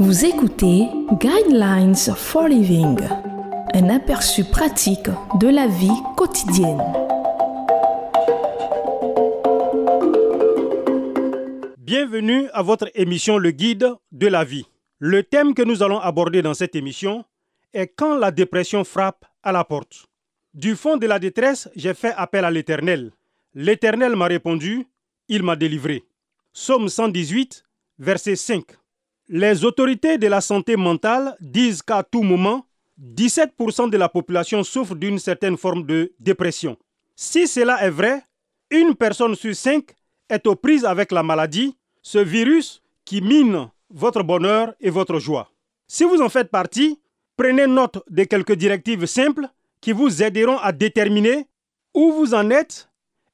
Vous écoutez Guidelines for Living, un aperçu pratique de la vie quotidienne. Bienvenue à votre émission Le Guide de la vie. Le thème que nous allons aborder dans cette émission est quand la dépression frappe à la porte. Du fond de la détresse, j'ai fait appel à l'Éternel. L'Éternel m'a répondu, il m'a délivré. Psaume 118, verset 5. Les autorités de la santé mentale disent qu'à tout moment, 17% de la population souffre d'une certaine forme de dépression. Si cela est vrai, une personne sur cinq est aux prises avec la maladie, ce virus qui mine votre bonheur et votre joie. Si vous en faites partie, prenez note de quelques directives simples qui vous aideront à déterminer où vous en êtes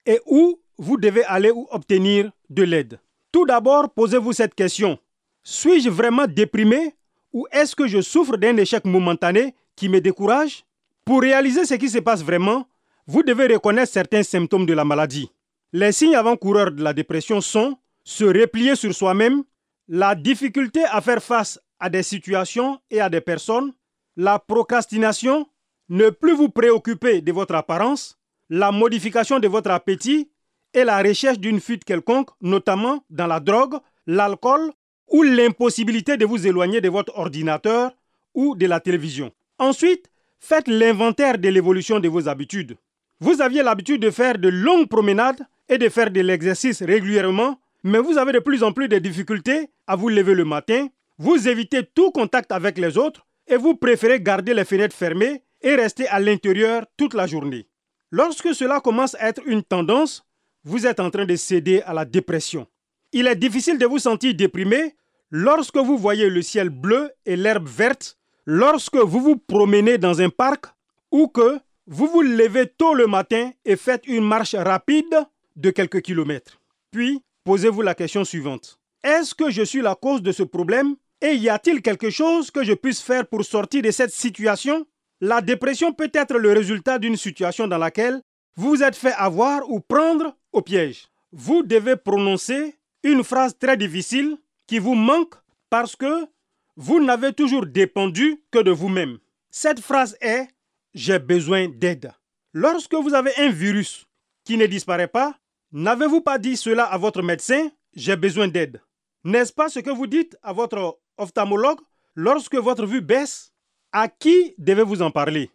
et où vous devez aller ou obtenir de l'aide. Tout d'abord, posez-vous cette question. Suis-je vraiment déprimé ou est-ce que je souffre d'un échec momentané qui me décourage? Pour réaliser ce qui se passe vraiment, vous devez reconnaître certains symptômes de la maladie. Les signes avant-coureurs de la dépression sont se replier sur soi-même, la difficulté à faire face à des situations et à des personnes, la procrastination, ne plus vous préoccuper de votre apparence, la modification de votre appétit et la recherche d'une fuite quelconque, notamment dans la drogue, l'alcool ou l'impossibilité de vous éloigner de votre ordinateur ou de la télévision. Ensuite, faites l'inventaire de l'évolution de vos habitudes. Vous aviez l'habitude de faire de longues promenades et de faire de l'exercice régulièrement, mais vous avez de plus en plus de difficultés à vous lever le matin, vous évitez tout contact avec les autres et vous préférez garder les fenêtres fermées et rester à l'intérieur toute la journée. Lorsque cela commence à être une tendance, vous êtes en train de céder à la dépression. Il est difficile de vous sentir déprimé lorsque vous voyez le ciel bleu et l'herbe verte, lorsque vous vous promenez dans un parc ou que vous vous levez tôt le matin et faites une marche rapide de quelques kilomètres. Puis, posez-vous la question suivante. Est-ce que je suis la cause de ce problème et y a-t-il quelque chose que je puisse faire pour sortir de cette situation? La dépression peut être le résultat d'une situation dans laquelle vous vous êtes fait avoir ou prendre au piège. Vous devez prononcer une phrase très difficile qui vous manque parce que vous n'avez toujours dépendu que de vous-même. Cette phrase est j'ai besoin d'aide. Lorsque vous avez un virus qui ne disparaît pas, n'avez-vous pas dit cela à votre médecin j'ai besoin d'aide N'est-ce pas ce que vous dites à votre ophtalmologue lorsque votre vue baisse? À qui devez-vous en parler?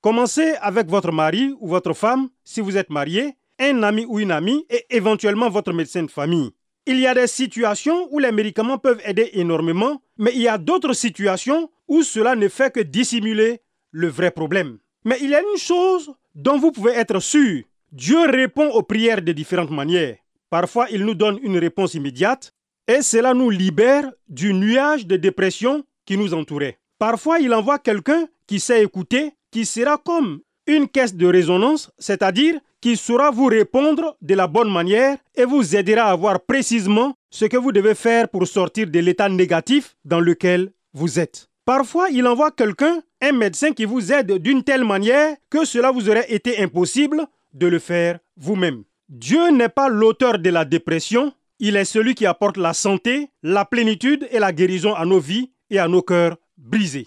Commencez avec votre mari ou votre femme si vous êtes marié, un ami ou une amie et éventuellement votre médecin de famille. Il y a des situations où les médicaments peuvent aider énormément, mais il y a d'autres situations où cela ne fait que dissimuler le vrai problème. Mais il y a une chose dont vous pouvez être sûr. Dieu répond aux prières de différentes manières. Parfois, il nous donne une réponse immédiate et cela nous libère du nuage de dépression qui nous entourait. Parfois, il envoie quelqu'un qui sait écouter, qui sera comme une caisse de résonance, c'est-à-dire qui saura vous répondre de la bonne manière et vous aidera à voir précisément ce que vous devez faire pour sortir de l'état négatif dans lequel vous êtes. Parfois, il envoie quelqu'un, un médecin qui vous aide d'une telle manière que cela vous aurait été impossible de le faire vous-même. Dieu n'est pas l'auteur de la dépression, il est celui qui apporte la santé, la plénitude et la guérison à nos vies et à nos cœurs brisés.